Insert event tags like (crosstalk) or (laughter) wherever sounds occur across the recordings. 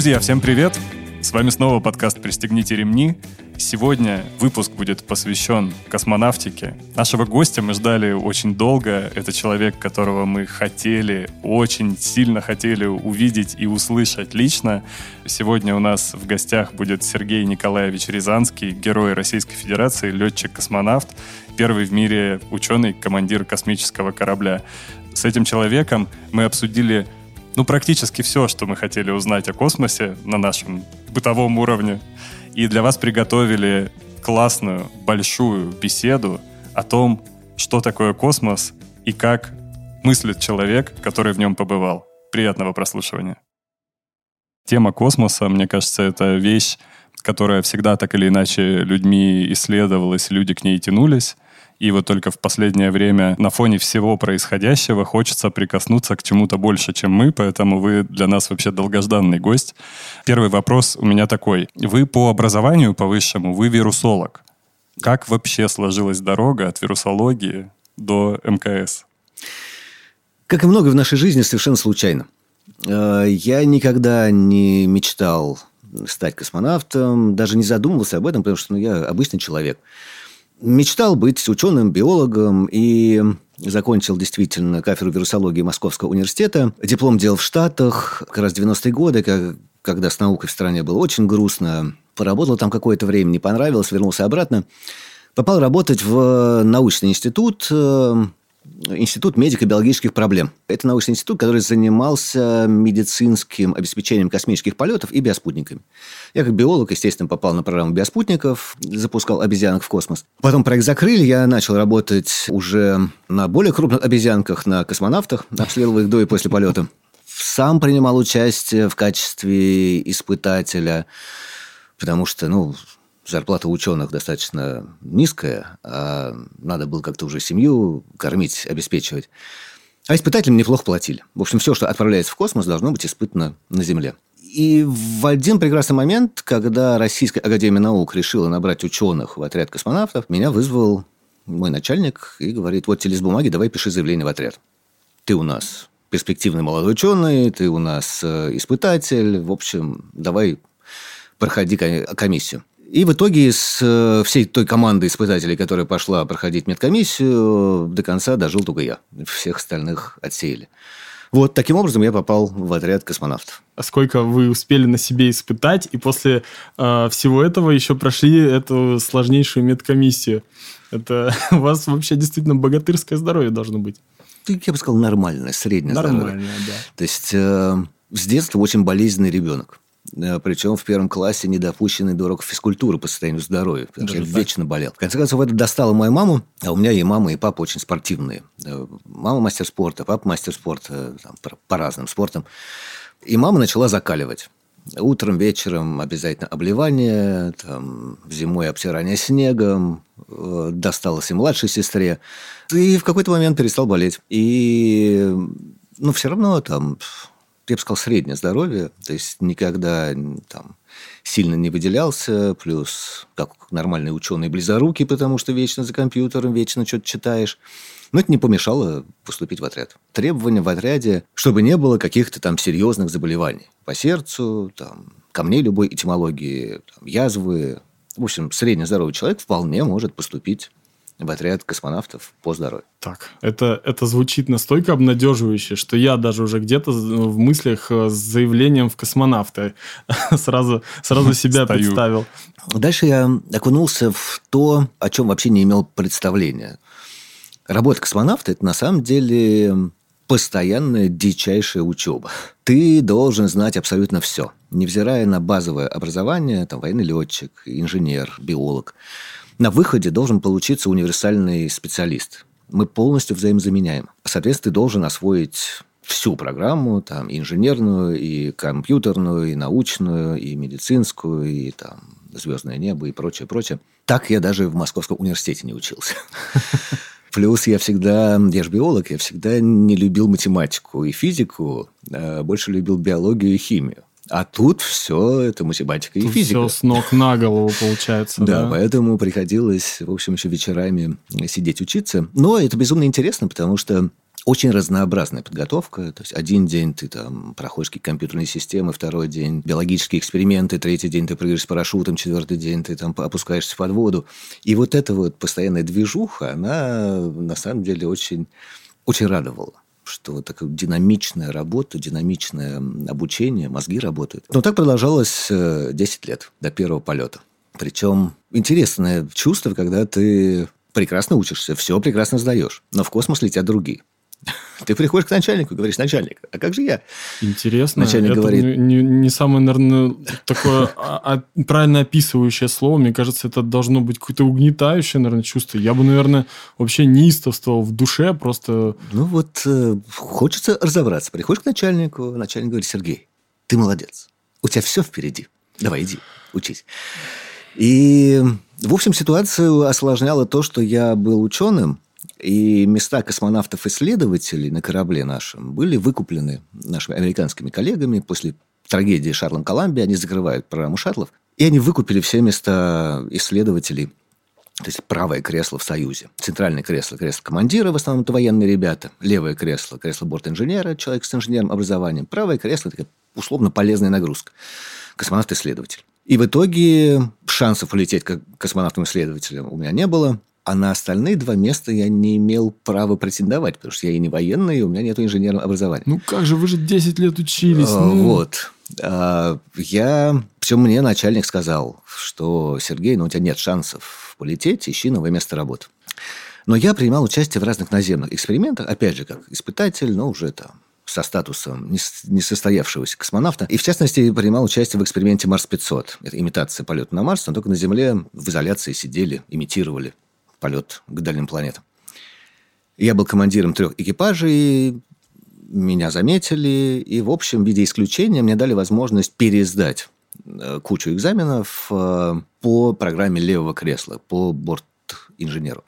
Друзья, всем привет! С вами снова подкаст «Пристегните ремни». Сегодня выпуск будет посвящен космонавтике. Нашего гостя мы ждали очень долго. Это человек, которого мы хотели, очень сильно хотели увидеть и услышать лично. Сегодня у нас в гостях будет Сергей Николаевич Рязанский, герой Российской Федерации, летчик-космонавт, первый в мире ученый, командир космического корабля. С этим человеком мы обсудили ну, практически все, что мы хотели узнать о космосе на нашем бытовом уровне. И для вас приготовили классную, большую беседу о том, что такое космос и как мыслит человек, который в нем побывал. Приятного прослушивания. Тема космоса, мне кажется, это вещь, которая всегда так или иначе людьми исследовалась, люди к ней тянулись. И вот только в последнее время на фоне всего происходящего хочется прикоснуться к чему-то больше, чем мы, поэтому вы для нас вообще долгожданный гость. Первый вопрос у меня такой. Вы по образованию, по высшему, вы вирусолог. Как вообще сложилась дорога от вирусологии до МКС? Как и многое в нашей жизни, совершенно случайно. Э, я никогда не мечтал стать космонавтом, даже не задумывался об этом, потому что ну, я обычный человек. Мечтал быть ученым, биологом и закончил действительно кафедру вирусологии Московского университета. Диплом делал в Штатах, как раз 90-е годы, когда с наукой в стране было очень грустно. Поработал там какое-то время, не понравилось, вернулся обратно. Попал работать в научный институт, э, Институт медико-биологических проблем. Это научный институт, который занимался медицинским обеспечением космических полетов и биоспутниками. Я как биолог, естественно, попал на программу биоспутников, запускал обезьянок в космос. Потом проект закрыли, я начал работать уже на более крупных обезьянках, на космонавтах, обследовал их до и после полета. Сам принимал участие в качестве испытателя, потому что, ну, зарплата ученых достаточно низкая, а надо было как-то уже семью кормить, обеспечивать. А испытателям неплохо платили. В общем, все, что отправляется в космос, должно быть испытано на Земле. И в один прекрасный момент, когда Российская Академия Наук решила набрать ученых в отряд космонавтов, меня вызвал мой начальник и говорит, вот тебе лист бумаги, давай пиши заявление в отряд. Ты у нас перспективный молодой ученый, ты у нас э, испытатель, в общем, давай проходи комиссию. И в итоге с э, всей той команды испытателей, которая пошла проходить медкомиссию, до конца дожил только я. Всех остальных отсеяли. Вот таким образом я попал в отряд космонавтов. А сколько вы успели на себе испытать, и после э, всего этого еще прошли эту сложнейшую медкомиссию? Это (laughs) у вас вообще действительно богатырское здоровье должно быть. Я бы сказал, нормальное, среднее нормальное, здоровье. Нормальное, да. То есть, э, с детства очень болезненный ребенок. Э, Причем в первом классе недопущенный до уроков физкультуры по состоянию здоровья. Потому что я так? вечно болел. В конце концов, это достало мою маму. А у меня и мама, и папа очень спортивные. Э, мама мастер спорта, папа мастер спорта. Там, по, разным спортам. И мама начала закаливать. Утром, вечером обязательно обливание, там, зимой обтирание снегом, э, досталось и младшей сестре. И в какой-то момент перестал болеть. И, ну, все равно там я бы сказал, среднее здоровье, то есть никогда там сильно не выделялся, плюс как нормальный ученый близорукий, потому что вечно за компьютером, вечно что-то читаешь. Но это не помешало поступить в отряд. Требования в отряде, чтобы не было каких-то там серьезных заболеваний по сердцу, там, камней любой этимологии, там, язвы. В общем, среднездоровый человек вполне может поступить отряд космонавтов по здоровью. Так, это, это звучит настолько обнадеживающе, что я даже уже где-то в мыслях э, с заявлением в космонавты (laughs) сразу, сразу себя представил. Дальше я окунулся в то, о чем вообще не имел представления. Работа космонавта – это на самом деле постоянная дичайшая учеба. Ты должен знать абсолютно все, невзирая на базовое образование, там, военный летчик, инженер, биолог – на выходе должен получиться универсальный специалист. Мы полностью взаимозаменяем. Соответственно, ты должен освоить всю программу, там, и инженерную, и компьютерную, и научную, и медицинскую, и там звездное небо и прочее, прочее. Так я даже в Московском университете не учился. (laughs) Плюс я всегда, я же биолог, я всегда не любил математику и физику, а больше любил биологию и химию. А тут все это математика и тут физика. Все с ног на голову получается. (laughs) Да, да, поэтому приходилось, в общем, еще вечерами сидеть учиться. Но это безумно интересно, потому что Очень разнообразная подготовка. То есть один день ты там проходишь какие-то компьютерные системы, второй день биологические эксперименты, третий день ты прыгаешь с парашютом, четвертый день ты там опускаешься под воду. И вот эта вот постоянная движуха, она на самом деле очень, очень радовала что такая динамичная работа, динамичное обучение, мозги работают. Но так продолжалось 10 э, лет до первого полета. Причем интересное чувство, когда ты прекрасно учишься, все прекрасно сдаешь, но в космос летят другие. (laughs) Ты приходишь к начальнику и говоришь, начальник, а как же я? Интересно. Начальник это говорит... Не, не самое, наверное, такое а, а, правильно описывающее слово. Мне кажется, это должно быть какое-то угнетающее, наверное, чувство. Я бы, наверное, вообще неистовствовал в душе, просто... Ну вот, э, хочется разобраться. Приходишь к начальнику, начальник говорит, Сергей, ты молодец. У тебя все впереди. Давай, иди, учись. И, в общем, ситуацию осложняло то, что я был ученым, и места космонавтов-исследователей на корабле нашем были выкуплены нашими американскими коллегами после трагедии Шарлом Коламби. Они закрывают программу шаттлов. И они выкупили все места исследователей то есть правое кресло в Союзе. Центральное кресло – кресло командира, в основном это военные ребята. Левое кресло – кресло борт-инженера, человек с инженерным образованием. Правое кресло – это условно полезная нагрузка. Космонавт-исследователь. И в итоге шансов улететь как космонавтом-исследователем у меня не было. А на остальные два места я не имел права претендовать, потому что я и не военный, и у меня нет инженерного образования. Ну как же, вы же 10 лет учились. А, ну... Вот. А, я... Все мне начальник сказал, что, Сергей, ну у тебя нет шансов полететь, ищи новое место работы. Но я принимал участие в разных наземных экспериментах, опять же, как испытатель, но уже там со статусом несостоявшегося космонавта. И, в частности, принимал участие в эксперименте Марс-500. Это имитация полета на Марс, но только на Земле в изоляции сидели, имитировали полет к дальним планетам. Я был командиром трех экипажей, меня заметили, и, в общем, виде исключения мне дали возможность пересдать э, кучу экзаменов э, по программе левого кресла, по борт-инженеру.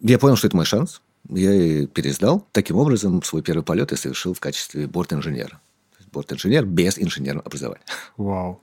Я понял, что это мой шанс. Я и пересдал. Таким образом, свой первый полет я совершил в качестве борт-инженера. Борт-инженер без инженерного образования. Вау.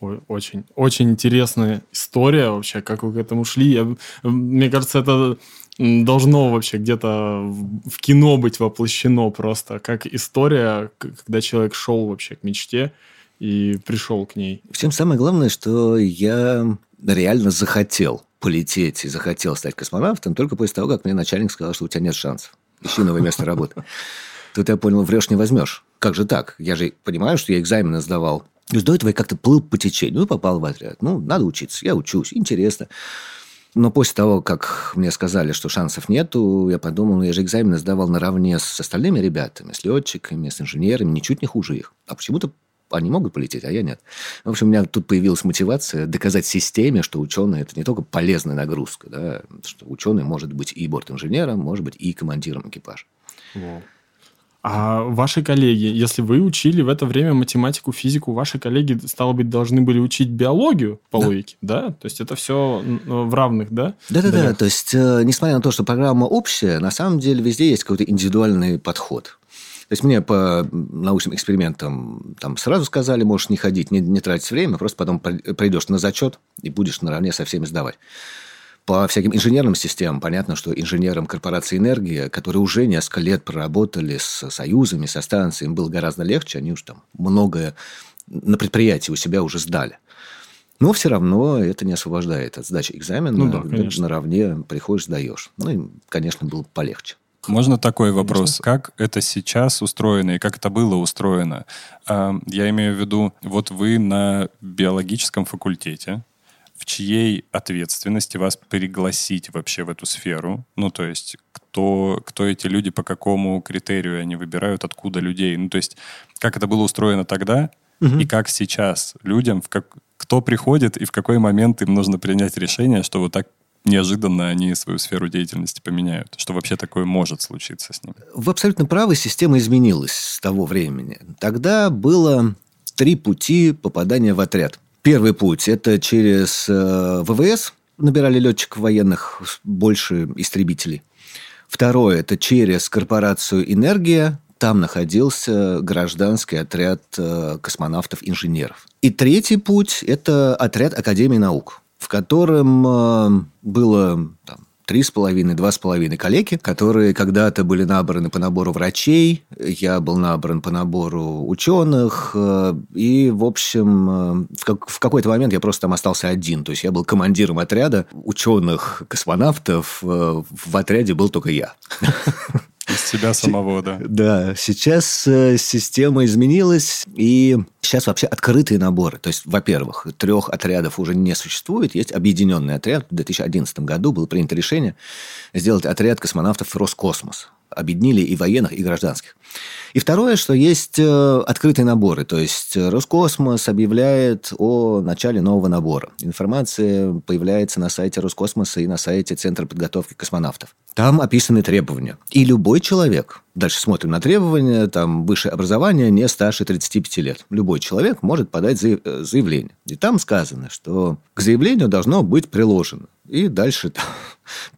Очень, очень интересная история вообще, как вы к этому шли. Я, мне кажется, это должно вообще где-то в кино быть воплощено просто, как история, когда человек шел вообще к мечте и пришел к ней. Всем самое главное, что я реально захотел полететь и захотел стать космонавтом только после того, как мне начальник сказал, что у тебя нет шансов. Ищи новое место работы. (laughs) Тут я понял, врешь не возьмешь. Как же так? Я же понимаю, что я экзамены сдавал. То есть до этого я как-то плыл по течению. Ну, попал в отряд. Ну, надо учиться. Я учусь. Интересно. Но после того, как мне сказали, что шансов нету, я подумал, ну, я же экзамены сдавал наравне с остальными ребятами, с летчиками, с инженерами, ничуть не хуже их. А почему-то они могут полететь, а я нет. В общем, у меня тут появилась мотивация доказать системе, что ученый – это не только полезная нагрузка, да, что ученый может быть и борт-инженером, может быть и командиром экипажа. Wow. А ваши коллеги, если вы учили в это время математику, физику, ваши коллеги, стало быть, должны были учить биологию по да. логике, да? То есть это все в равных, да? Да-да-да. То есть, э, несмотря на то, что программа общая, на самом деле везде есть какой-то индивидуальный подход. То есть мне по научным экспериментам там сразу сказали, можешь не ходить, не, не тратить время, просто потом придешь на зачет и будешь наравне со всеми сдавать. По всяким инженерным системам понятно, что инженерам корпорации «Энергия», которые уже несколько лет проработали с союзами, со станциями, было гораздо легче, они уже там многое на предприятии у себя уже сдали. Но все равно это не освобождает от сдачи экзамена. Ну да, конечно. Наравне приходишь, сдаешь. Ну, и, конечно, было полегче. Можно такой вопрос? Конечно. Как это сейчас устроено и как это было устроено? А, я имею в виду, вот вы на биологическом факультете, в чьей ответственности вас пригласить вообще в эту сферу? Ну, то есть, кто, кто эти люди, по какому критерию они выбирают, откуда людей? Ну, то есть, как это было устроено тогда угу. и как сейчас людям, в как, кто приходит и в какой момент им нужно принять решение, что вот так неожиданно они свою сферу деятельности поменяют, что вообще такое может случиться с ними. Вы абсолютно правы, система изменилась с того времени. Тогда было три пути попадания в отряд. Первый путь – это через э, ВВС, набирали летчиков военных, больше истребителей. Второе – это через корпорацию «Энергия», там находился гражданский отряд э, космонавтов-инженеров. И третий путь – это отряд Академии наук, в котором э, было там, три с половиной, два с половиной коллеги, которые когда-то были набраны по набору врачей, я был набран по набору ученых, э, и, в общем, э, в, как, в какой-то момент я просто там остался один. То есть я был командиром отряда ученых-космонавтов, э, в отряде был только я. Из себя самого, да. (laughs) Да, сейчас система изменилась, и сейчас вообще открытые наборы. То есть, во-первых, трех отрядов уже не существует, есть объединенный отряд. В 2011 году было принято решение сделать отряд космонавтов «Роскосмос» объединили и военных, и гражданских. И второе, что есть э, открытые наборы. То есть Роскосмос объявляет о начале нового набора. Информация появляется на сайте Роскосмоса и на сайте Центра подготовки космонавтов. Там описаны требования. И любой человек, дальше смотрим на требования, там высшее образование не старше 35 лет. Любой человек может подать э, заявление. И там сказано, что к заявлению должно быть приложено. И дальше там,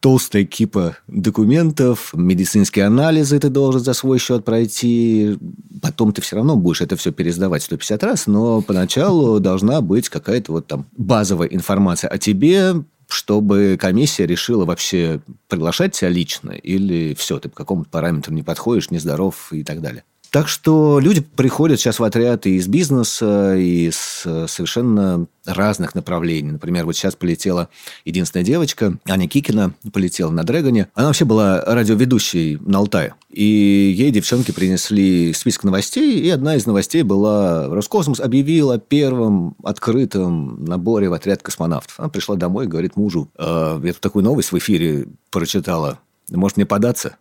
толстая кипа документов, медицинские анализы ты должен за свой счет пройти. Потом ты все равно будешь это все пересдавать 150 раз, но поначалу (laughs) должна быть какая-то вот там базовая информация о тебе, чтобы комиссия решила вообще приглашать тебя лично или все, ты по какому-то параметру не подходишь, нездоров и так далее. Так что люди приходят сейчас в отряд и из бизнеса, и из э, совершенно разных направлений. Например, вот сейчас полетела единственная девочка, Аня Кикина, полетела на Дрэгоне. Она вообще была радиоведущей на Алтае. И ей девчонки принесли список новостей, и одна из новостей была Роскосмос объявил о первом открытом наборе в отряд космонавтов. Она пришла домой и говорит мужу, э, я тут такую новость в эфире прочитала, может мне податься?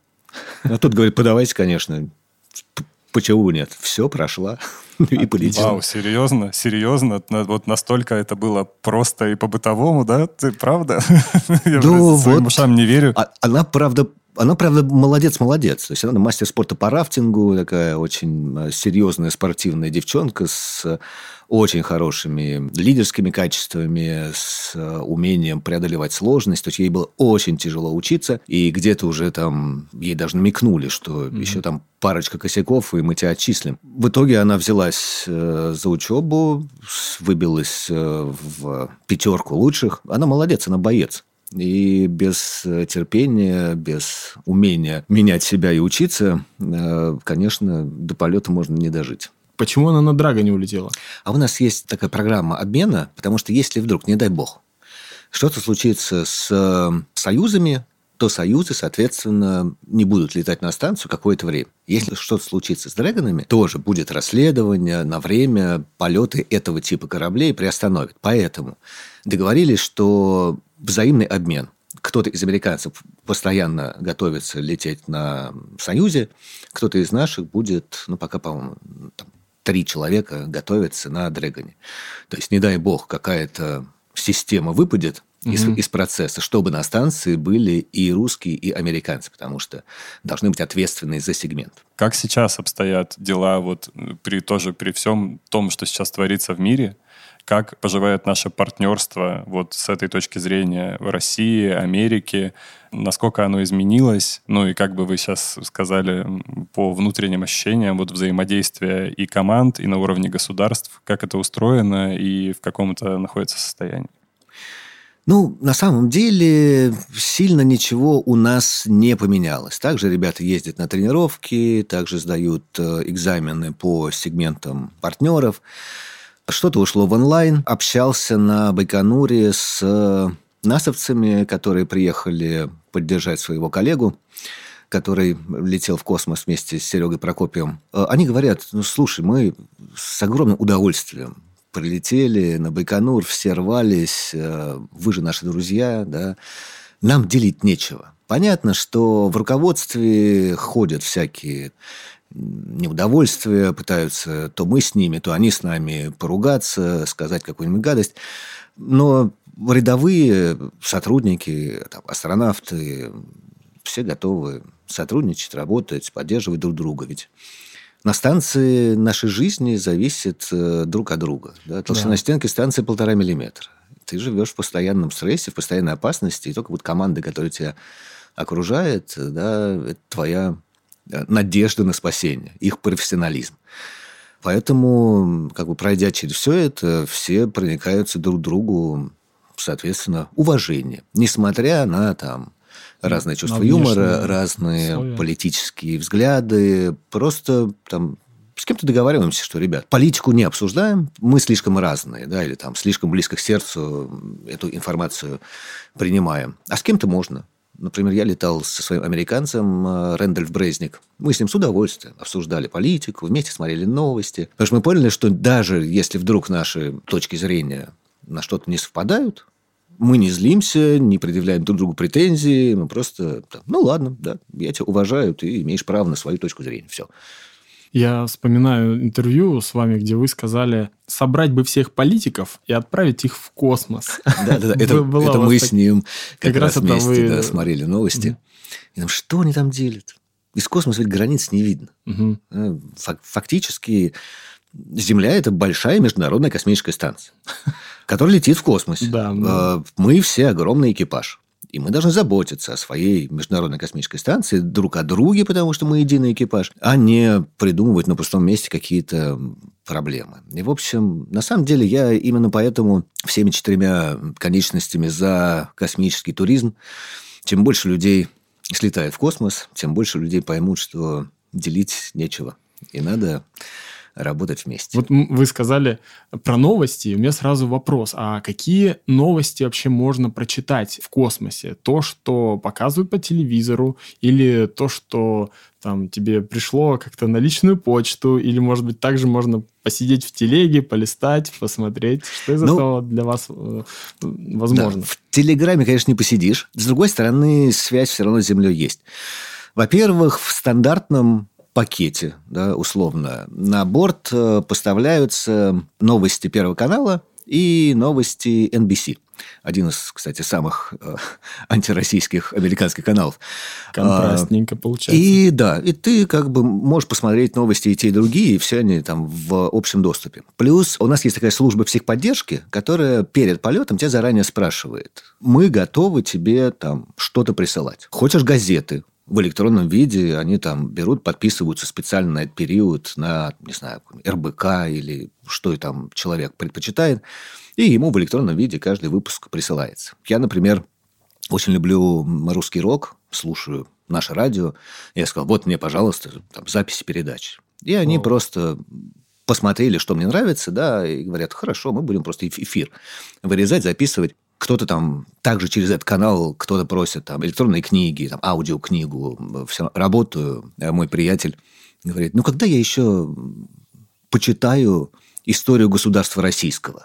А тут говорит, подавайте, конечно Почему нет? Все, прошла (laughs) и полетела. Вау, серьезно? Серьезно? Вот настолько это было просто и по-бытовому, да? Ты правда? (laughs) Я ну, своим вот. ушам не верю. А, она, правда, она, правда, молодец-молодец. То есть она мастер спорта по рафтингу, такая очень э, серьезная спортивная девчонка с очень хорошими лидерскими качествами, с э, умением преодолевать сложность. То есть ей было очень тяжело учиться, и где-то уже там ей даже намекнули, что mm-hmm. еще там парочка косяков, и мы тебя отчислим. В итоге она взялась э, за учебу, выбилась э, в пятерку лучших. Она молодец, она боец. И без терпения, без умения менять себя и учиться, конечно, до полета можно не дожить. Почему она на Драга не улетела? А у нас есть такая программа обмена, потому что если вдруг, не дай бог, что-то случится с э, союзами, то союзы, соответственно, не будут летать на станцию какое-то время. Если что-то случится с драгонами, тоже будет расследование на время полеты этого типа кораблей приостановят. Поэтому договорились, что взаимный обмен. Кто-то из американцев постоянно готовится лететь на Союзе, кто-то из наших будет, ну, пока, по-моему, три человека готовятся на Дрэгоне. То есть, не дай бог, какая-то система выпадет из, из процесса, чтобы на станции были и русские, и американцы, потому что должны быть ответственные за сегмент. Как сейчас обстоят дела вот при тоже при всем том, что сейчас творится в мире? Как поживает наше партнерство вот с этой точки зрения в России, Америке? Насколько оно изменилось? Ну и как бы вы сейчас сказали по внутренним ощущениям вот взаимодействия и команд, и на уровне государств, как это устроено и в каком это находится состоянии? Ну, на самом деле, сильно ничего у нас не поменялось. Также ребята ездят на тренировки, также сдают э, экзамены по сегментам партнеров. Что-то ушло в онлайн. Общался на Байконуре с э, насовцами, которые приехали поддержать своего коллегу который летел в космос вместе с Серегой Прокопием, э, они говорят, ну, слушай, мы с огромным удовольствием прилетели на Байконур, все рвались, э, вы же наши друзья, да, нам делить нечего. Понятно, что в руководстве ходят всякие неудовольствия, пытаются то мы с ними, то они с нами поругаться, сказать какую-нибудь гадость. Но рядовые сотрудники, там, астронавты, все готовы сотрудничать, работать, поддерживать друг друга. Ведь на станции нашей жизни зависит э, друг от друга. Да? Толщина да. стенки станции полтора миллиметра. Ты живешь в постоянном стрессе, в постоянной опасности, и только вот команда, которая тебя окружает, да, это твоя надежды на спасение, их профессионализм. Поэтому, как бы пройдя через все это, все проникаются друг к другу, соответственно, уважение. Несмотря на там разные чувства На юмора, разные условия. политические взгляды. Просто там с кем-то договариваемся, что, ребят, политику не обсуждаем, мы слишком разные, да, или там слишком близко к сердцу эту информацию принимаем. А с кем-то можно. Например, я летал со своим американцем э, Рэндольф Брезник. Мы с ним с удовольствием обсуждали политику, вместе смотрели новости. Потому что мы поняли, что даже если вдруг наши точки зрения на что-то не совпадают, мы не злимся, не предъявляем друг другу претензии, мы просто, ну ладно, да, я тебя уважаю, ты имеешь право на свою точку зрения, все. Я вспоминаю интервью с вами, где вы сказали, собрать бы всех политиков и отправить их в космос. Да-да-да, (laughs) это, мы так- с ним как, как раз вместе вы- да, смотрели новости. И там, что они там делят? Из космоса ведь границ не видно. Э, фак- Фактически Земля – это большая международная космическая станция, (laughs) которая летит в космосе. Да, да. Э, Мы все огромный экипаж. И мы должны заботиться о своей международной космической станции друг о друге, потому что мы единый экипаж, а не придумывать на пустом месте какие-то проблемы. И, в общем, на самом деле я именно поэтому всеми четырьмя конечностями за космический туризм. Чем больше людей слетает в космос, тем больше людей поймут, что делить нечего. И надо работать вместе. Вот вы сказали про новости, и у меня сразу вопрос, а какие новости вообще можно прочитать в космосе? То, что показывают по телевизору, или то, что там тебе пришло как-то на личную почту, или, может быть, также можно посидеть в телеге, полистать, посмотреть, что из Ну, этого для вас э, возможно? Да, в Телеграме, конечно, не посидишь. С другой стороны, связь все равно с Землей есть. Во-первых, в стандартном пакете, да, условно, на борт э, поставляются новости Первого канала и новости NBC. Один из, кстати, самых э, (laughs) антироссийских американских каналов. Контрастненько получается. И да, и ты как бы можешь посмотреть новости и те, и другие, и все они там в общем доступе. Плюс у нас есть такая служба психподдержки, которая перед полетом тебя заранее спрашивает. Мы готовы тебе там что-то присылать. Хочешь газеты? В электронном виде они там берут, подписываются специально на этот период на, не знаю, РБК или что и там человек предпочитает, и ему в электронном виде каждый выпуск присылается. Я, например, очень люблю русский рок, слушаю наше радио. Я сказал, вот мне, пожалуйста, там, записи передач. И они О. просто посмотрели, что мне нравится, да, и говорят, хорошо, мы будем просто эф- эфир вырезать, записывать. Кто-то там также через этот канал, кто-то просит там электронные книги, там, аудиокнигу. Все, работаю. А Мой приятель говорит, ну, когда я еще почитаю историю государства российского.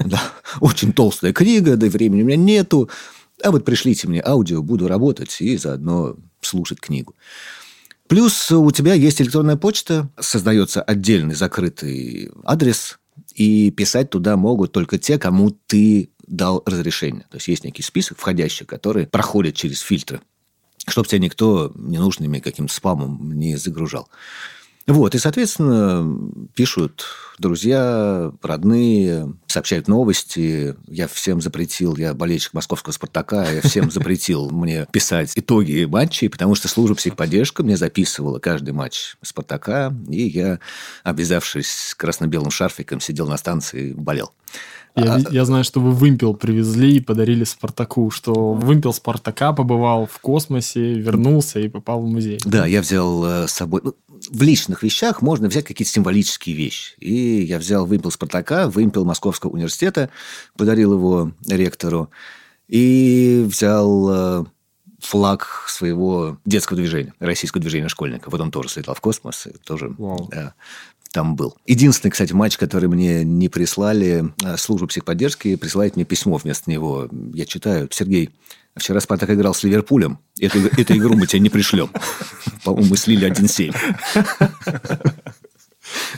(laughs) Очень толстая книга, да времени у меня нету. А вот пришлите мне аудио, буду работать и заодно слушать книгу. Плюс у тебя есть электронная почта, создается отдельный закрытый адрес, и писать туда могут только те, кому ты дал разрешение. То есть есть некий список входящих, которые проходят через фильтры, чтобы тебя никто ненужными каким-то спамом не загружал. Вот, и, соответственно, пишут друзья, родные, сообщают новости. Я всем запретил, я болельщик московского «Спартака», я всем запретил мне писать итоги матчей, потому что служба психподдержка мне записывала каждый матч «Спартака», и я, обвязавшись красно-белым шарфиком, сидел на станции болел. Я, А- я знаю, что вы вымпел привезли и подарили Спартаку, что вымпел Спартака побывал в космосе, вернулся и попал в музей. Да, я взял э, с собой... ну, в личных вещах можно взять какие-то символические вещи. И я взял вымпел Спартака, вымпел Московского университета, подарил его ректору, и взял э, флаг своего детского движения, российского движения школьника. Вот он тоже слетал в космос, тоже Вау. да, там был. Единственный, кстати, матч, который мне не прислали, э, служба психподдержки присылает мне письмо вместо него. Я читаю. Сергей, вчера Спартак играл с Ливерпулем. Эту, эту игру мы тебе не пришлем. (laughs) По-моему, мы слили 1-7.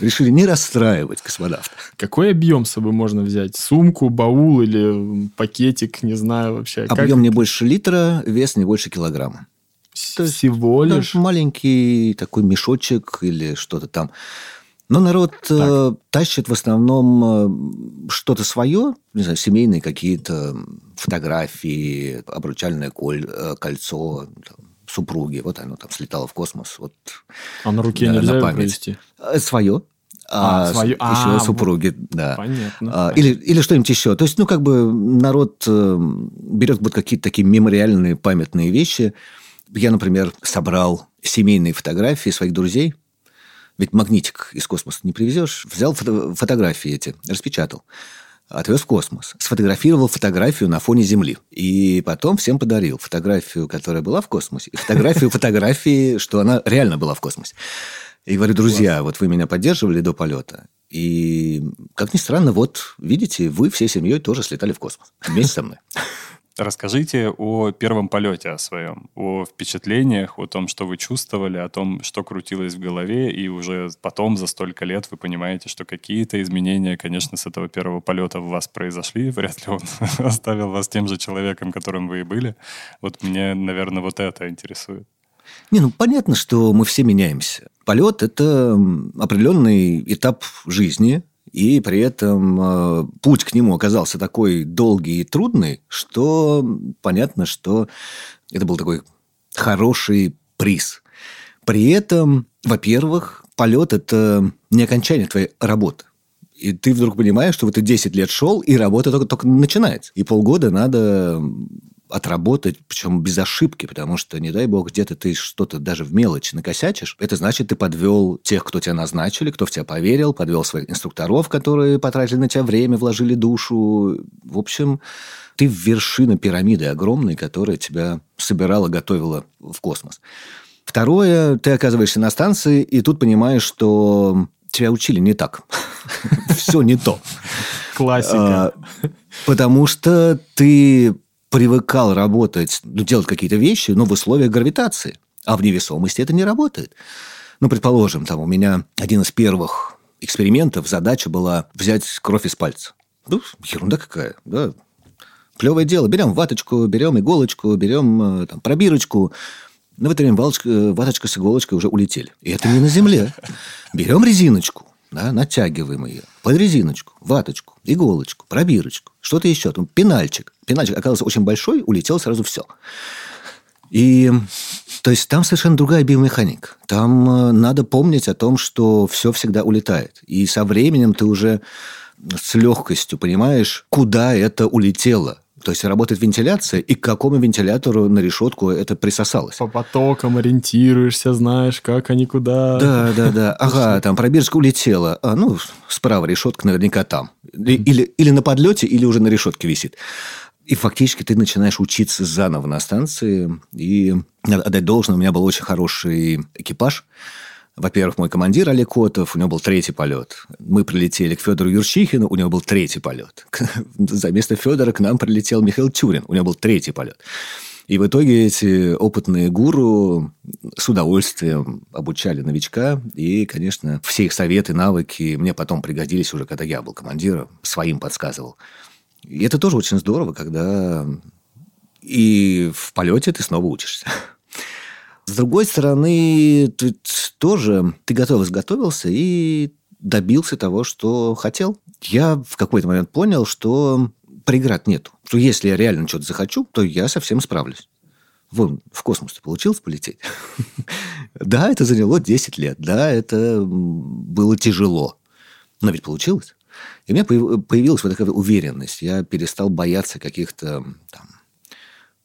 Решили не расстраивать космонавта. Какой объем с собой можно взять? Сумку, баул или пакетик, не знаю вообще. Как- Объем не больше литра, вес не больше килограмма. Всего Да, лишь? маленький такой мешочек или что-то там. Но народ э, тащит в основном э, что-то свое, не знаю, семейные какие-то фотографии, обручальное коль- э, кольцо, там, супруги. Вот оно там слетало в космос. Вот А на руке на нельзя его память. провести? Э, свое. а, А, свою- еще а, супруги, да. Понятно. А, или, или что-нибудь еще. То есть, ну, как бы народ берет вот какие-то такие мемориальные памятные вещи. Я, например, собрал семейные фотографии своих друзей. Ведь магнитик из космоса не привезешь. Взял фото- фотографии эти, распечатал. Отвез в космос. Сфотографировал фотографию на фоне Земли. И потом всем подарил фотографию, которая была в космосе, и фотографию фотографии, что она реально была в космосе. И говорю, друзья, вот вы меня поддерживали до полета. И, как ни странно, вот, видите, вы всей семьей тоже слетали в космос. Вместе со мной. Расскажите о первом полете о своем, о впечатлениях, о том, что вы чувствовали, о том, что крутилось в голове, и уже потом, за столько лет, вы понимаете, что какие-то изменения, конечно, с этого первого полета в вас произошли. (laughs) Вряд ли он (laughs) оставил вас тем же человеком, которым вы и были. Вот мне, наверное, вот это интересует. Не, ну понятно, что мы все меняемся. Полет – это определенный этап жизни, и при этом э, путь к нему оказался такой долгий и трудный, что понятно, что это был такой хороший приз. При этом, во-первых, полет – это не окончание твоей работы. И ты вдруг понимаешь, что вот ты 10 лет шел, и работа только, только начинается. И полгода надо отработать, причем без ошибки, потому что, не дай бог, где-то ты что-то даже в мелочи накосячишь, это значит, ты подвел тех, кто тебя назначили, кто в тебя поверил, подвел своих инструкторов, которые потратили на тебя время, вложили душу. В общем, ты вершина пирамиды огромной, которая тебя собирала, готовила в космос. Второе, ты оказываешься на станции, и тут понимаешь, что тебя учили не так. (laughs) Все не то. Классика. А, Потому что ты привыкал работать, ну, делать какие-то вещи, но в условиях гравитации. А в невесомости это не работает. Ну, предположим, там у меня один из первых экспериментов, задача была взять кровь из пальца. Ну, ерунда какая, да. Клевое дело. Берем ваточку, берем иголочку, берем э, там, пробирочку. Но в это время э, ваточка с иголочкой уже улетели. И это не на земле. Берем резиночку, да, натягиваем ее под резиночку, ваточку, иголочку, пробирочку, что-то еще, там, пенальчик. Пенальчик оказался очень большой, улетело сразу все. И то есть там совершенно другая биомеханика. Там э, надо помнить о том, что все всегда улетает. И со временем ты уже с легкостью понимаешь, куда это улетело. То есть работает вентиляция, и к какому вентилятору на решетку это присосалось. По потокам ориентируешься, знаешь, как они куда... Да, да, да. (laughs) Ага, там пробирочка улетела. А, ну, справа решетка наверняка там. Или, или, или на подлете, или уже на решетке висит. И фактически ты начинаешь учиться заново на станции. И надо отдать должное, у меня был очень хороший экипаж. Во-первых, мой командир Олег Котов, у него был третий полет. Мы прилетели к Федору Юрчихину, у него был третий полет. (laughs) За место Федора к нам прилетел Михаил Тюрин, у него был третий полет. И в итоге эти опытные гуру с удовольствием обучали новичка. И, конечно, все их советы, навыки мне потом пригодились уже, когда я был командиром, своим подсказывал. И это тоже очень здорово, когда и в полете ты снова учишься. (laughs) С другой стороны, тут тоже ты готов изготовился и добился того, что хотел. Я в какой-то момент понял, что преград нету. Что если я реально что-то захочу, то я совсем справлюсь. Вон, в космос получилось полететь? (laughs) Да, это заняло 10 лет. Да, это было тяжело. Но ведь получилось. И у меня появилась вот такая уверенность. Я перестал бояться каких-то там,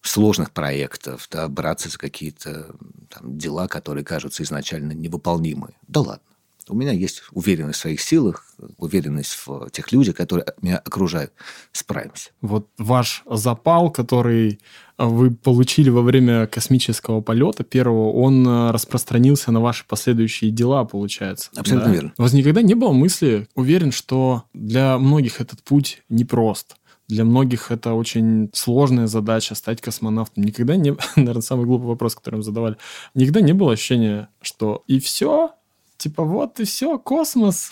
сложных проектов, да, браться за какие-то дела, которые кажутся изначально невыполнимы. Да ладно. У меня есть уверенность в своих силах, уверенность в тех людях, которые меня окружают. Справимся. Вот ваш запал, который вы получили во время космического полета первого, он э, распространился на ваши последующие дела, получается. Абсолютно да? верно. У вас никогда не было мысли, уверен, что для многих этот путь непрост. Для многих это очень сложная задача стать космонавтом. Никогда не... (laughs) Наверное, самый глупый вопрос, который им задавали. Никогда не было ощущения, что и все, типа вот и все, космос.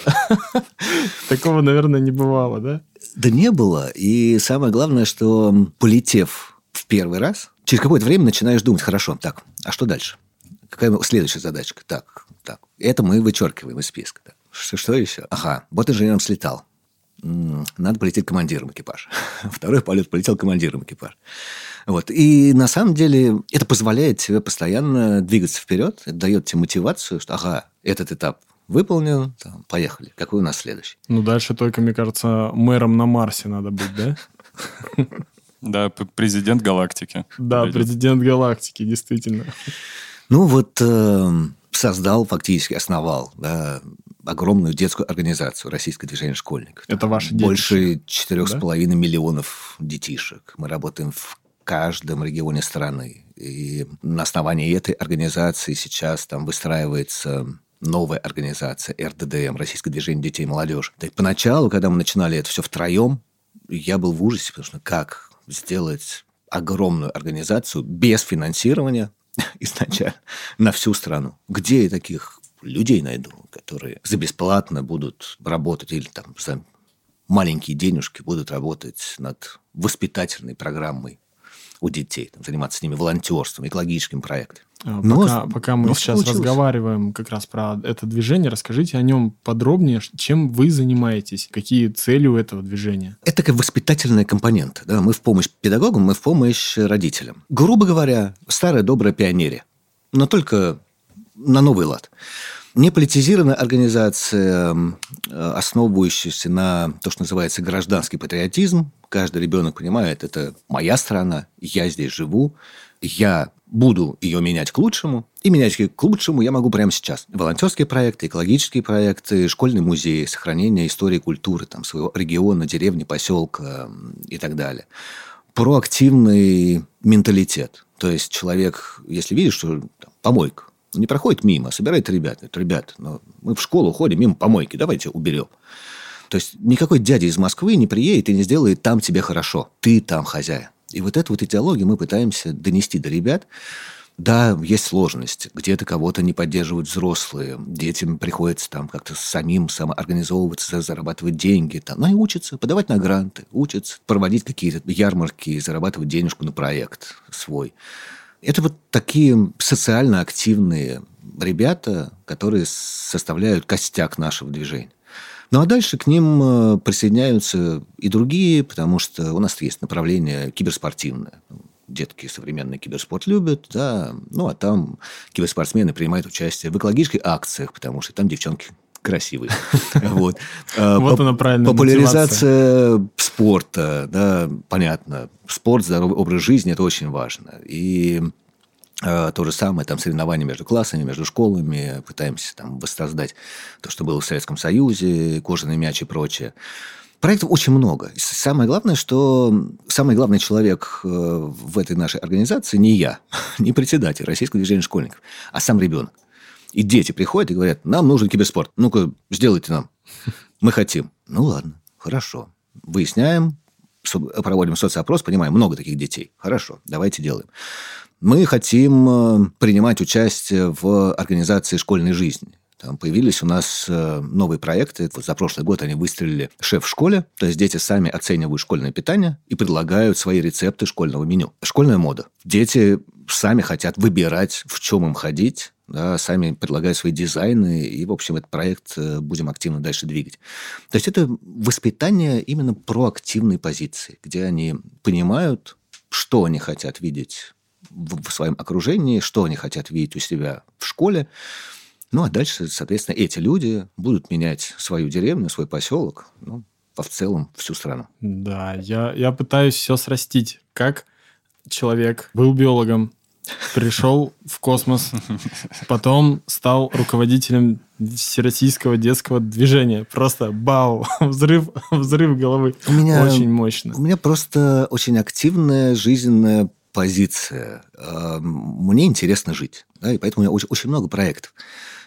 (laughs) Такого, наверное, не бывало, да? Да не было. И самое главное, что полетев в первый раз, через какое-то время начинаешь думать, хорошо, так, а что дальше? Какая следующая задачка? Так, так. Это мы вычеркиваем из списка. Так. Что, что еще? Ага, вот инженером слетал. Надо полететь командиром экипажа. (laughs) Второй полет полетел командиром экипажа. Вот. И на самом деле это позволяет тебе постоянно двигаться вперед, это дает тебе мотивацию, что ага, этот этап выполнен, там, поехали. Какой у нас следующий? Ну, дальше только, мне кажется, мэром на Марсе надо быть, да? (laughs) Да, президент галактики. Да, президент галактики, действительно. Ну, вот э, создал, фактически основал да, огромную детскую организацию «Российское движение школьников». Это ваши дети? Больше четырех с половиной миллионов детишек. Мы работаем в каждом регионе страны. И на основании этой организации сейчас там выстраивается новая организация РДДМ, Российское движение детей и молодежи. Так поначалу, когда мы начинали это все втроем, я был в ужасе, потому что как сделать огромную организацию без финансирования (laughs) изначально на всю страну? Где таких людей найду, которые за бесплатно будут работать или там за маленькие денежки будут работать над воспитательной программой у детей, там, заниматься с ними волонтерством, экологическим проектом. А, но, пока, пока мы сейчас получилось. разговариваем как раз про это движение, расскажите о нем подробнее, чем вы занимаетесь, какие цели у этого движения? Это как воспитательная компонента. Да? Мы в помощь педагогам, мы в помощь родителям. Грубо говоря, старая добрая пионерия, но только на новый лад. Неполитизированная организация, основывающаяся на то, что называется гражданский патриотизм. Каждый ребенок понимает, это моя страна, я здесь живу, я буду ее менять к лучшему, и менять к лучшему я могу прямо сейчас. Волонтерские проекты, экологические проекты, школьный музей, сохранение истории культуры там, своего региона, деревни, поселка и так далее. Проактивный менталитет. То есть человек, если видит, что там, помойка, не проходит мимо, собирает ребят. Это, ребят, ну, мы в школу ходим мимо помойки, давайте уберем. То есть никакой дядя из Москвы не приедет и не сделает там тебе хорошо. Ты там хозяин. И вот эту вот идеологию мы пытаемся донести до ребят. Да, есть сложность. Где-то кого-то не поддерживают взрослые. Детям приходится там как-то самим самоорганизовываться, зарабатывать деньги. Там. Ну и учатся, подавать на гранты, учатся, проводить какие-то ярмарки, зарабатывать денежку на проект свой. Это вот такие социально активные ребята, которые составляют костяк нашего движения. Ну а дальше к ним э, присоединяются и другие, потому что у нас есть направление киберспортивное. Детки современный киберспорт любят, да. Ну, а там киберспортсмены принимают участие в экологических акциях, потому что там девчонки красивые. (laughs) Вот, (laughs) вот она правильная Популяризация спорта, да, понятно. Спорт, здоровый образ жизни – это очень важно. И Э, то же самое, там соревнования между классами, между школами, пытаемся там воссоздать то, что было в Советском Союзе, кожаный мяч и прочее. Проектов очень много. Самое главное, что самый главный человек э, в этой нашей организации не я, (laughs) не председатель Российского движения школьников, а сам ребенок. И дети приходят и говорят, нам нужен киберспорт. Ну-ка, сделайте нам. (laughs) Мы хотим. Ну ладно, хорошо. Выясняем, проводим соцопрос, понимаем, много таких детей. Хорошо, давайте делаем. Мы хотим э, принимать участие в организации школьной жизни. Там появились у нас э, новые проекты. Вот за прошлый год они выстрелили «Шеф в школе», то есть дети сами оценивают школьное питание и предлагают свои рецепты школьного меню. Школьная мода. Дети сами хотят выбирать, в чем им ходить, да, сами предлагают свои дизайны, и, в общем, этот проект э, будем активно дальше двигать. То есть это воспитание именно проактивной позиции, где они понимают, что они хотят видеть в, своем окружении, что они хотят видеть у себя в школе. Ну, а дальше, соответственно, эти люди будут менять свою деревню, свой поселок, ну, в целом всю страну. Да, я, я пытаюсь все срастить. Как человек был биологом, пришел в космос, потом стал руководителем всероссийского детского движения. Просто бау, (laughs) взрыв, взрыв головы. У меня, очень мощно. У меня просто очень активная жизненная позиция. Мне интересно жить, да, и поэтому у меня очень, очень много проектов.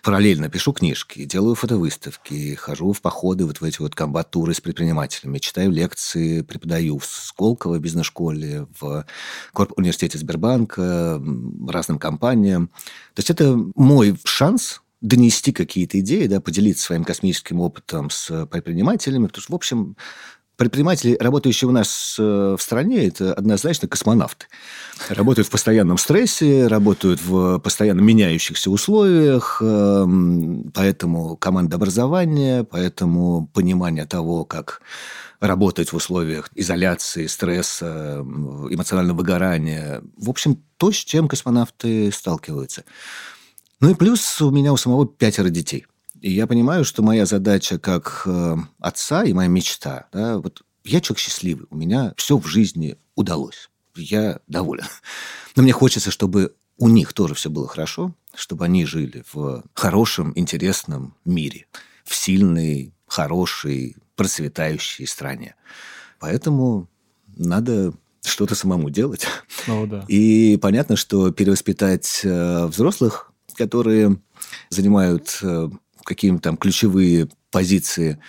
Параллельно пишу книжки, делаю фотовыставки, хожу в походы вот в эти вот комбат-туры с предпринимателями, читаю лекции, преподаю в Сколково бизнес-школе, в Корп университете Сбербанка, разным компаниям. То есть это мой шанс донести какие-то идеи, да, поделиться своим космическим опытом с предпринимателями, потому что, в общем, предприниматели, работающие у нас э, в стране, это однозначно космонавты. Работают в постоянном стрессе, работают в постоянно меняющихся условиях, эм, поэтому команда образования, поэтому понимание того, как работать в условиях изоляции, стресса, эмоционального выгорания. В общем, то, с чем космонавты сталкиваются. Ну и плюс у меня у самого пятеро детей. И я понимаю, что моя задача как э, отца и моя мечта, да, вот я человек счастливый, у меня все в жизни удалось, я доволен. Но мне хочется, чтобы у них тоже все было хорошо, чтобы они жили в хорошем, интересном мире, в сильной, хорошей, процветающей стране. Поэтому надо что-то самому делать. О, да. И понятно, что перевоспитать э, взрослых, которые занимают э, какие-то там ключевые позиции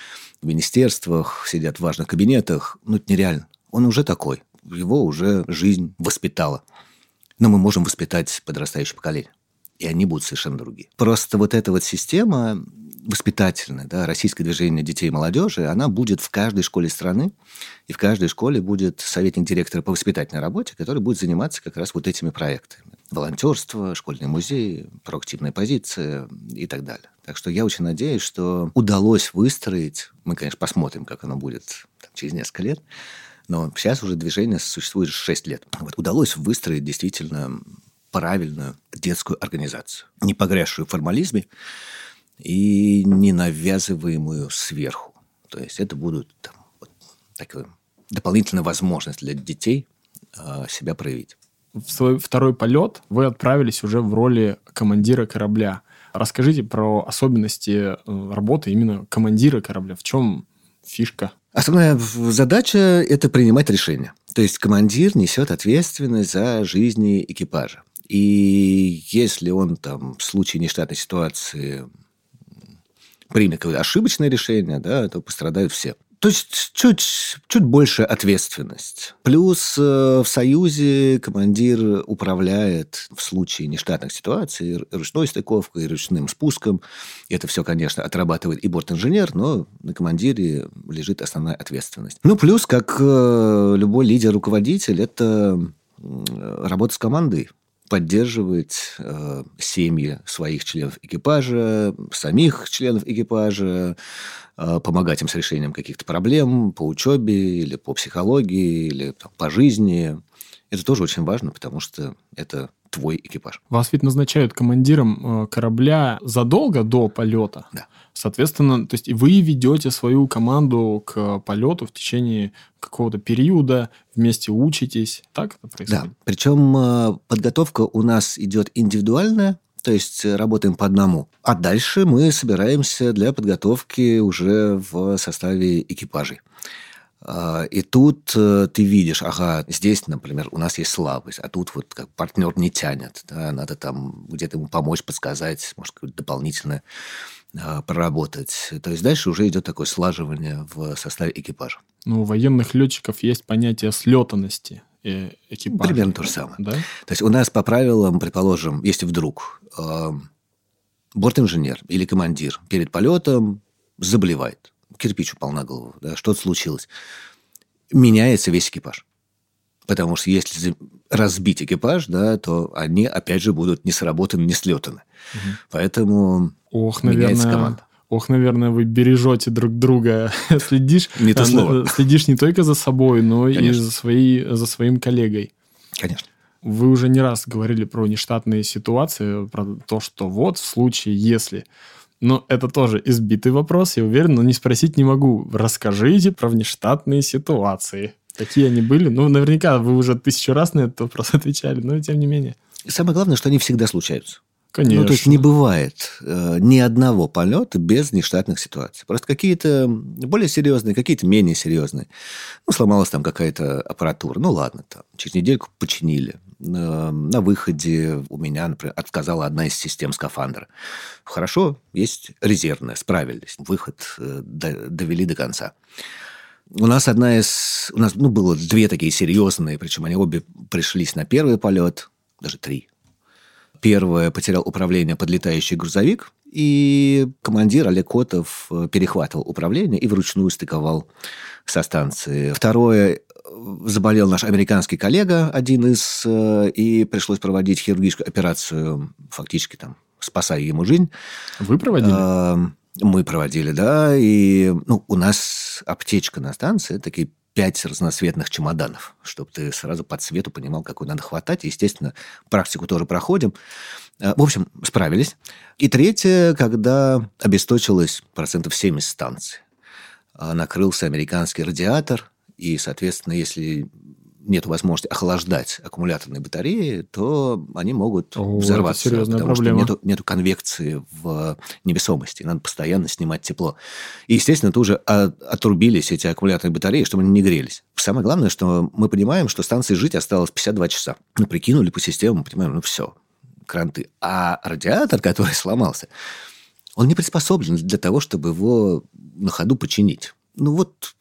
в министерствах, сидят в важных кабинетах, ну, это нереально. Он уже такой. Его уже жизнь воспитала. Но мы можем воспитать подрастающее поколение. И они будут совершенно другие. Просто вот эта вот система воспитательное, да, российское движение детей и молодежи, она будет в каждой школе страны, и в каждой школе будет советник директора по воспитательной работе, который будет заниматься как раз вот этими проектами. Волонтерство, школьные музеи, проактивная позиция и так далее. Так что я очень надеюсь, что удалось выстроить, мы, конечно, посмотрим, как оно будет там, через несколько лет, но сейчас уже движение существует 6 лет. Вот удалось выстроить действительно правильную детскую организацию, не погрязшую в формализме, и не навязываемую сверху. То есть это будут там, вот, такая дополнительная возможность для детей э, себя проявить. В свой второй полет вы отправились уже в роли командира корабля. Расскажите про особенности э, работы именно командира корабля. В чем фишка? Основная задача – это принимать решения. То есть командир несет ответственность за жизни экипажа. И если он там в случае нештатной ситуации примет ошибочное решение, да, то пострадают все. То есть чуть, чуть больше ответственность. Плюс э, в Союзе командир управляет в случае нештатных ситуаций ручной стыковкой, ручным спуском. Это все, конечно, отрабатывает и борт-инженер, но на командире лежит основная ответственность. Ну, плюс, как э, любой лидер-руководитель, это работа с командой поддерживать э, семьи своих членов экипажа, самих членов экипажа, э, помогать им с решением каких-то проблем по учебе или по психологии или там, по жизни. Это тоже очень важно, потому что это твой экипаж. Вас ведь назначают командиром э, корабля задолго до полета. Да. Соответственно, то есть вы ведете свою команду к полету в течение какого-то периода, вместе учитесь. Так это происходит? Да. Причем э, подготовка у нас идет индивидуальная, то есть работаем по одному. А дальше мы собираемся для подготовки уже в составе экипажей. А, и тут э, ты видишь, ага, здесь, например, у нас есть слабость, а тут вот как партнер не тянет, да, надо там где-то ему помочь, подсказать, может, какое-то дополнительное а, проработать. То есть дальше уже идет такое слаживание в составе экипажа. Ну, у военных летчиков есть понятие слетанности экипажа. Примерно то же самое. Да? То есть у нас по правилам, предположим, если вдруг э, бортинженер или командир перед полетом заболевает, кирпич упал на голову, да, что-то случилось, меняется весь экипаж. Потому что если разбить экипаж, да, то они, опять же, будут не сработаны, не слетаны. Угу. Поэтому Ох, меняется наверное, команда. Ох, наверное, вы бережете друг друга, (laughs) следишь, не то слово. следишь не только за собой, но Конечно. и за, свои, за своим коллегой. Конечно. Вы уже не раз говорили про нештатные ситуации, про то, что вот в случае, если но это тоже избитый вопрос, я уверен, но не спросить не могу. Расскажите про внештатные ситуации. Какие они были? Ну, наверняка вы уже тысячу раз на этот вопрос (laughs) отвечали, но тем не менее. Самое главное, что они всегда случаются. Конечно. Ну, то есть не бывает э, ни одного полета без нештатных ситуаций. Просто какие-то более серьезные, какие-то менее серьезные. Ну, сломалась там какая-то аппаратура. Ну, ладно, там, через недельку починили. Э, на выходе у меня, например, отказала одна из систем скафандра. Хорошо, есть резервная, справились. Выход э, довели до конца. У нас одна из... У нас ну, было две такие серьезные, причем они обе пришлись на первый полет, даже три Первое потерял управление подлетающий грузовик, и командир Олег Котов э, перехватывал управление и вручную стыковал со станции. Второе, э, заболел наш американский коллега, один из, э, и пришлось проводить хирургическую операцию, фактически там спасая ему жизнь. Вы проводили? Мы проводили, да. И ну, у нас аптечка на станции, такие пять разноцветных чемоданов, чтобы ты сразу по цвету понимал, какой надо хватать. естественно, практику тоже проходим. А, в общем, справились. И третье, когда обесточилось процентов 70 станций. А, накрылся американский радиатор, и, соответственно, если нет возможности охлаждать аккумуляторные батареи, то они могут О, взорваться. Это потому проблема. что нету, нету конвекции в невесомости. Надо постоянно снимать тепло. И, естественно, тут уже отрубились эти аккумуляторные батареи, чтобы они не грелись. Самое главное, что мы понимаем, что станции жить осталось 52 часа. Ну, прикинули по системам, понимаем, ну все, кранты. А радиатор, который сломался, он не приспособлен для того, чтобы его на ходу починить. Ну вот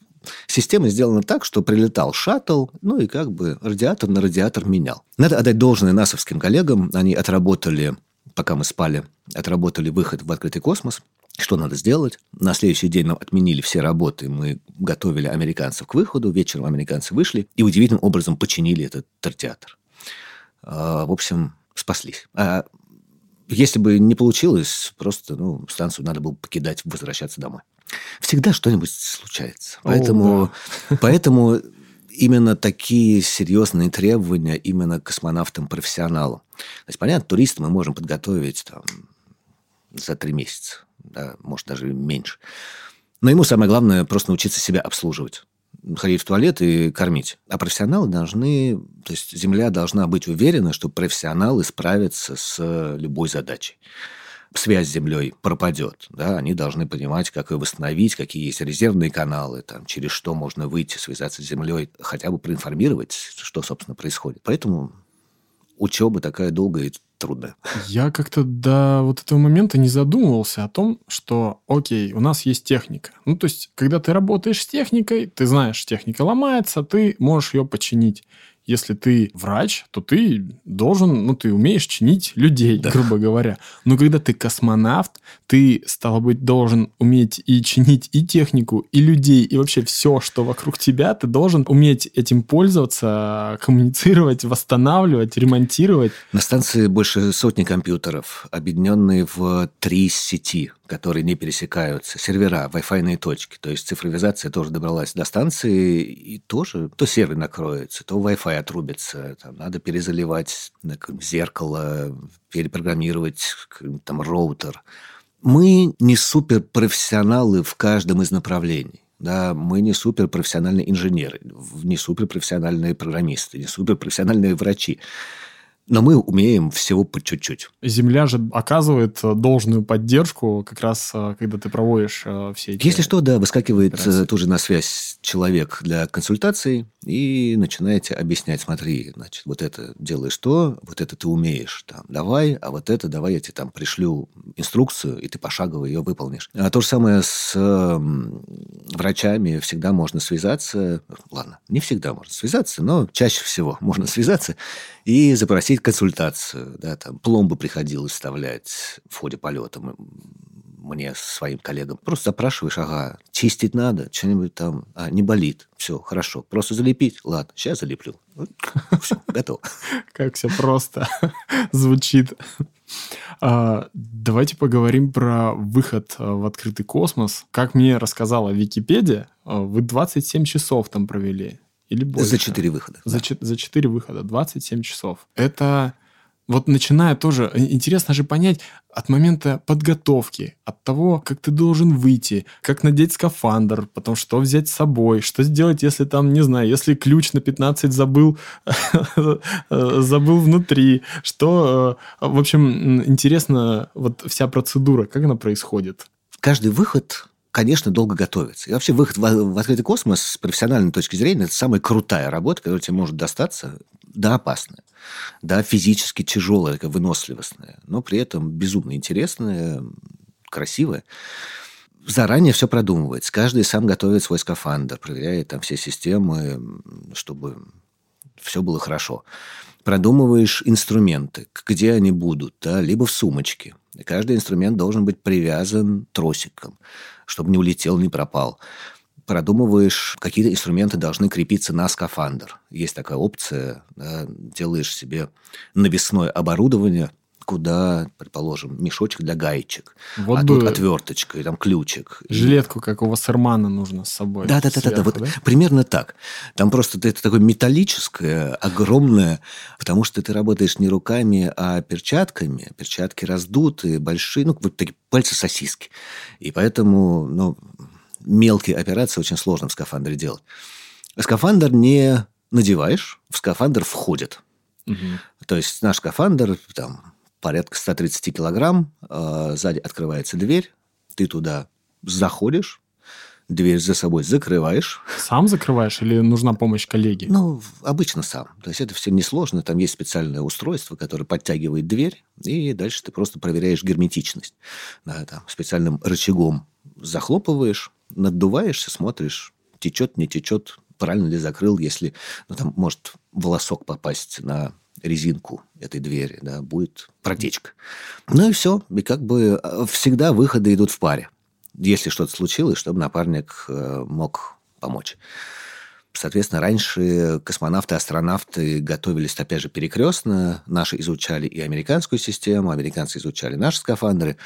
Система сделана так, что прилетал шаттл, ну и как бы радиатор на радиатор менял. Надо отдать должное насовским коллегам. Они отработали, пока мы спали, отработали выход в открытый космос. Что надо сделать? На следующий день нам отменили все работы. Мы готовили американцев к выходу. Вечером американцы вышли и удивительным образом починили этот радиатор. А, в общем, спаслись. А если бы не получилось, просто ну, станцию надо было покидать, возвращаться домой. Всегда что-нибудь случается. Поэтому, О, да. (laughs) поэтому именно такие серьезные требования именно к космонавтам-профессионалам. То есть, понятно, туриста мы можем подготовить там, за три месяца, да, может, даже меньше. Но ему самое главное просто научиться себя обслуживать ходить в туалет и кормить. А профессионалы должны... То есть Земля должна быть уверена, что профессионалы справятся с любой задачей. Связь с Землей пропадет. Да? Они должны понимать, как ее восстановить, какие есть резервные каналы, там, через что можно выйти, связаться с Землей, хотя бы проинформировать, что, собственно, происходит. Поэтому учеба такая долгая и трудная. Я как-то до вот этого момента не задумывался о том, что, окей, у нас есть техника. Ну, то есть, когда ты работаешь с техникой, ты знаешь, техника ломается, ты можешь ее починить если ты врач, то ты должен, ну, ты умеешь чинить людей, да. грубо говоря. Но когда ты космонавт, ты, стало быть, должен уметь и чинить и технику, и людей, и вообще все, что вокруг тебя, ты должен уметь этим пользоваться, коммуницировать, восстанавливать, ремонтировать. На станции больше сотни компьютеров, объединенные в три сети которые не пересекаются, сервера, Wi-Fi точки. То есть цифровизация тоже добралась до станции, и тоже то сервер накроется, то Wi-Fi отрубится, там, надо перезаливать зеркало, перепрограммировать там, роутер. Мы не суперпрофессионалы в каждом из направлений. Да, мы не суперпрофессиональные инженеры, не суперпрофессиональные программисты, не суперпрофессиональные врачи. Но мы умеем всего по чуть-чуть. Земля же оказывает э, должную поддержку, как раз э, когда ты проводишь э, все эти... Если что, да, выскакивает операции. тоже на связь человек для консультации и начинаете объяснять, смотри, значит, вот это делаешь то, вот это ты умеешь, там, давай, а вот это давай я тебе там пришлю инструкцию, и ты пошагово ее выполнишь. А то же самое с э, врачами всегда можно связаться, ладно, не всегда можно связаться, но чаще всего (laughs) можно связаться и запросить консультацию. Да, там пломбы приходилось вставлять в ходе полета мне своим коллегам. Просто запрашиваешь, ага, чистить надо, что-нибудь там, а, не болит, все, хорошо. Просто залепить, ладно, сейчас залеплю. Все, (laughs) готово. Как все просто (laughs) звучит. А, давайте поговорим про выход а, в открытый космос. Как мне рассказала Википедия, а, вы 27 часов там провели. Или больше. За 4 выхода. За, да. за 4 выхода, 27 часов. Это вот начиная тоже, интересно же понять от момента подготовки, от того, как ты должен выйти, как надеть скафандр, потом что взять с собой, что сделать, если там, не знаю, если ключ на 15 забыл, (laughs) забыл внутри, что, э, в общем, интересно вот вся процедура, как она происходит. Каждый выход конечно, долго готовиться. И вообще выход в, в открытый космос с профессиональной точки зрения – это самая крутая работа, которая тебе может достаться, да, опасная, да, физически тяжелая, выносливостная, но при этом безумно интересная, красивая. Заранее все продумывается. Каждый сам готовит свой скафандр, проверяет там все системы, чтобы все было хорошо. Продумываешь инструменты, где они будут, да, либо в сумочке. И каждый инструмент должен быть привязан тросиком чтобы не улетел, не пропал. Продумываешь, какие инструменты должны крепиться на скафандр. Есть такая опция, да, делаешь себе навесное оборудование, куда, предположим, мешочек для гаечек, Вот а тут отверточка, и там ключик. И- жилетку, как у Вассермана, нужно с собой. Да, да, да, да, да, сверху, вот примерно так. Там просто это такое металлическое, огромное, потому что ты работаешь не руками, а перчатками. Перчатки раздутые, большие, ну, вот такие пальцы сосиски. И поэтому, ну, мелкие операции очень сложно в скафандре делать. Скафандр не надеваешь, в скафандр входит. Мгм. То есть наш скафандр там порядка 130 килограмм, э, сзади открывается дверь, ты туда заходишь, дверь за собой закрываешь. Сам закрываешь или нужна помощь коллеги? Ну, обычно сам. То есть это все несложно. Там есть специальное устройство, которое подтягивает дверь, и дальше ты просто проверяешь герметичность. Да, там, специальным рычагом захлопываешь, надуваешься, смотришь, течет, не течет, правильно ли закрыл, если ну, там может волосок попасть на резинку этой двери, да, будет протечка. Ну и все. И как бы э, всегда выходы идут в паре. Если что-то случилось, чтобы напарник э, мог помочь. Соответственно, раньше космонавты, астронавты готовились, опять же, перекрестно. Наши изучали и американскую систему, американцы изучали наши скафандры.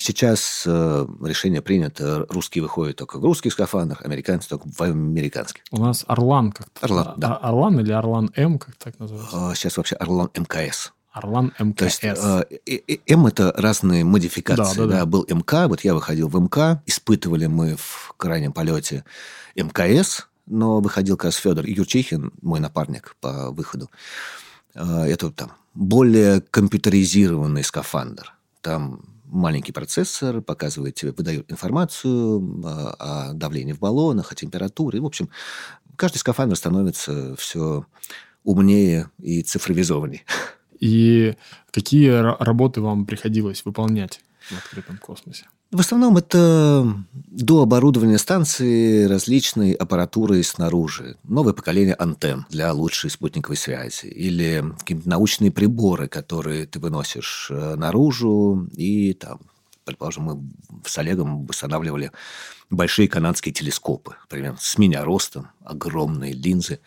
Сейчас э, решение принято, русские выходят только в русских скафандрах, американцы только в американских. У нас Орлан как-то. Орлан, да. А- Орлан или Орлан М, как так называется? А Сейчас вообще Орлан МКС. Орлан То МКС. есть э, э, э, М это разные модификации. Да, да, да. да. Был МК, вот я выходил в МК, испытывали мы в крайнем полете МКС, но выходил как раз Федор Юрчихин, мой напарник по выходу. Э, Это там более компьютеризированный скафандр. Там маленький процессор показывает тебе, выдает информацию э, о давлении в баллонах, о температуре. В общем, каждый скафандр становится все умнее и цифровизованнее. И какие ра- работы вам приходилось выполнять в открытом космосе? В основном это до оборудования станции различной аппаратурой снаружи. Новое поколение антенн для лучшей спутниковой связи. Или какие-то научные приборы, которые ты выносишь э, наружу. И там, предположим, мы с Олегом устанавливали большие канадские телескопы. Примерно с меня ростом, огромные линзы.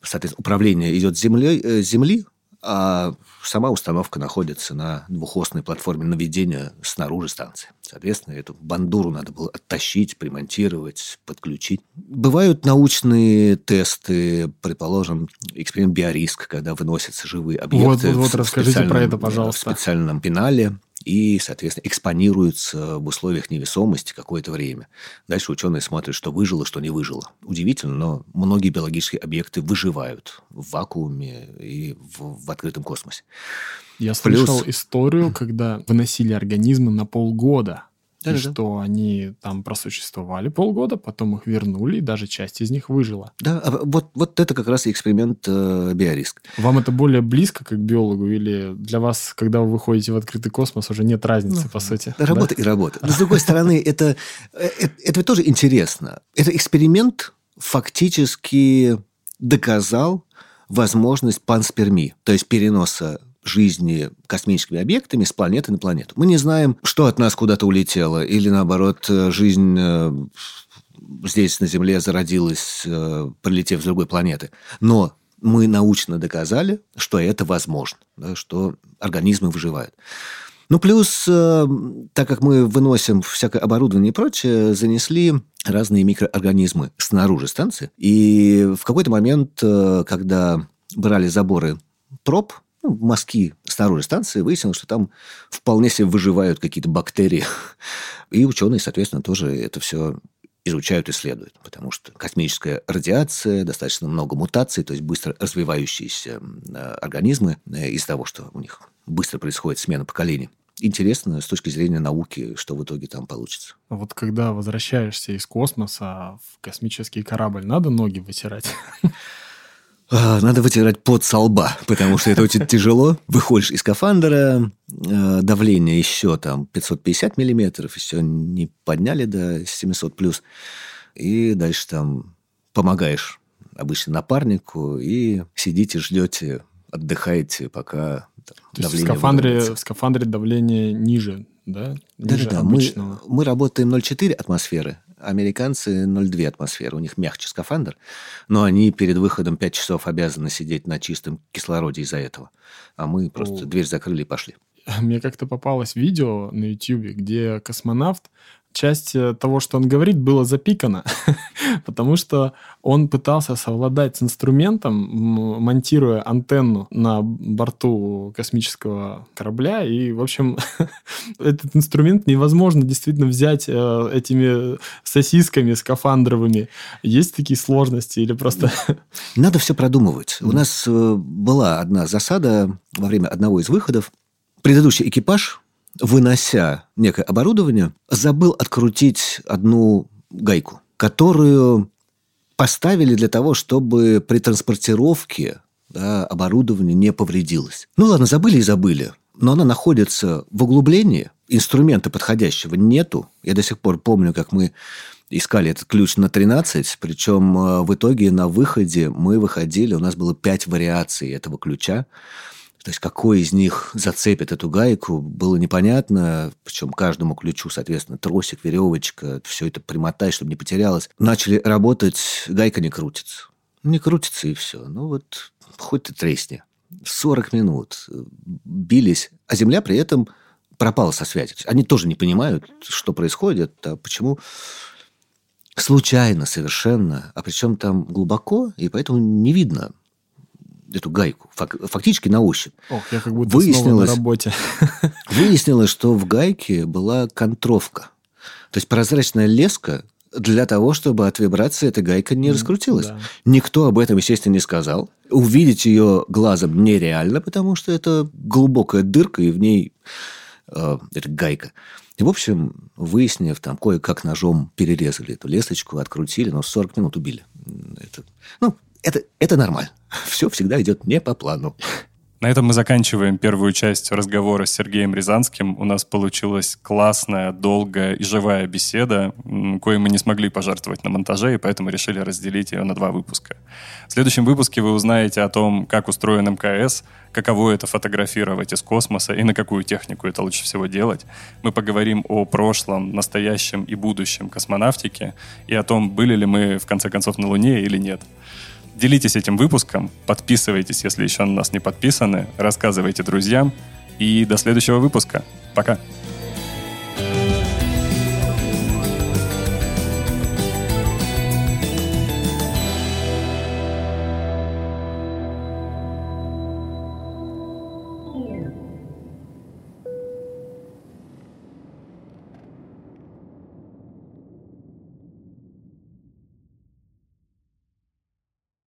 Соответственно, управление идет с э, земли, а сама установка находится на двухосной платформе наведения снаружи станции. Соответственно, эту бандуру надо было оттащить, примонтировать, подключить. Бывают научные тесты, предположим, эксперимент биориск, когда выносятся живые объекты. Вот, вот, в расскажите про это, пожалуйста. В специальном пенале и, соответственно, экспонируются в условиях невесомости какое-то время. Дальше ученые смотрят, что выжило, что не выжило. Удивительно, но многие биологические объекты выживают в вакууме и в, в открытом космосе. Я Плюс- слышал историю, когда выносили организмы на полгода. И Да-да-да. что они там просуществовали полгода, потом их вернули, и даже часть из них выжила. Да, а вот, вот это как раз и эксперимент э, биориск. Вам это более близко, как биологу, или для вас, когда вы выходите в открытый космос, уже нет разницы, по сути? да? Работа и работа. Но, с другой стороны, это, э, э, это ведь тоже интересно. Этот эксперимент фактически доказал возможность панспермии, то есть переноса жизни космическими объектами с планеты на планету. Мы не знаем, что от нас куда-то улетело, или наоборот, э, жизнь э, здесь на Земле зародилась, э, прилетев с другой планеты. Но мы научно доказали, что это возможно, да, что организмы выживают. Ну, плюс, так как мы выносим всякое оборудование и прочее, занесли разные микроорганизмы снаружи станции. И в какой-то момент, когда брали заборы проб, ну, мазки снаружи станции, выяснилось, что там вполне себе выживают какие-то бактерии. И ученые, соответственно, тоже это все изучают, исследуют, потому что космическая радиация, достаточно много мутаций, то есть быстро развивающиеся организмы э, из-за того, что у них быстро происходит смена поколений. Интересно с точки зрения науки, что в итоге там получится. Вот когда возвращаешься из космоса в космический корабль, надо ноги вытирать? (laughs) А, Надо вытирать пот со лба, потому что это очень тяжело. Выходишь из скафандра, э, давление еще там 550 миллиметров, еще не подняли до 700 плюс. И дальше там помогаешь обычно напарнику и сидите, ждете, отдыхаете, пока там, То есть в давление скафандре, в скафандре давление ниже, да? Ниже Да-да-да, мы, обычного. мы работаем 0,4 атмосферы, американцы 0,2 атмосферы, у них мягче скафандр, но они перед выходом 5 часов обязаны сидеть на чистом кислороде из-за этого. А мы просто О. дверь закрыли и пошли. мне как-то попалось видео на YouTube, где космонавт часть э, того, что он говорит, было запикано, (laughs) потому что он пытался совладать с инструментом, монтируя антенну на борту космического корабля, и, в общем, (laughs) этот инструмент невозможно действительно взять э, этими сосисками скафандровыми. Есть такие сложности или просто... (laughs) Надо все продумывать. У нас э, была одна засада во время одного из выходов. Предыдущий экипаж вынося некое оборудование, забыл открутить одну гайку, которую поставили для того, чтобы при транспортировке да, оборудование не повредилось. Ну ладно, забыли и забыли. Но она находится в углублении, инструмента подходящего нету. Я до сих пор помню, как мы искали этот ключ на 13, причем э, в итоге на выходе мы выходили, у нас было 5 вариаций этого ключа. То есть какой из них зацепит эту гайку, было непонятно. Причем каждому ключу, соответственно, тросик, веревочка, все это примотать, чтобы не потерялось. Начали работать, гайка не крутится. Не крутится и все. Ну вот, хоть ты тресни. 40 минут бились, а земля при этом пропала со связи. Они тоже не понимают, что происходит, а почему случайно совершенно, а причем там глубоко, и поэтому не видно эту гайку, фактически на ощупь. Ох, я как будто выяснилось, на работе. (laughs) (laughs) Выяснилось, что в гайке была контровка. То есть прозрачная леска для того, чтобы от вибрации эта гайка не раскрутилась. Да. Никто об этом, естественно, не сказал. Увидеть ее глазом нереально, потому что это глубокая дырка, и в ней э, эта гайка. И, в общем, выяснив, там, кое-как ножом перерезали эту лесочку, открутили, но 40 минут убили. Это, ну, это, это нормально. (laughs) Все всегда идет не по плану. На этом мы заканчиваем первую часть разговора с Сергеем Рязанским. У нас получилась классная, долгая и живая беседа, кое мы не смогли пожертвовать на монтаже, и поэтому решили разделить ее на два выпуска. В следующем выпуске вы узнаете о том, как устроен МКС, каково это фотографировать из космоса и на какую технику это лучше всего делать. Мы поговорим о прошлом, настоящем и будущем космонавтики и о том, были ли мы в конце концов на Луне или нет. Делитесь этим выпуском, подписывайтесь, если еще на нас не подписаны, рассказывайте друзьям. И до следующего выпуска. Пока.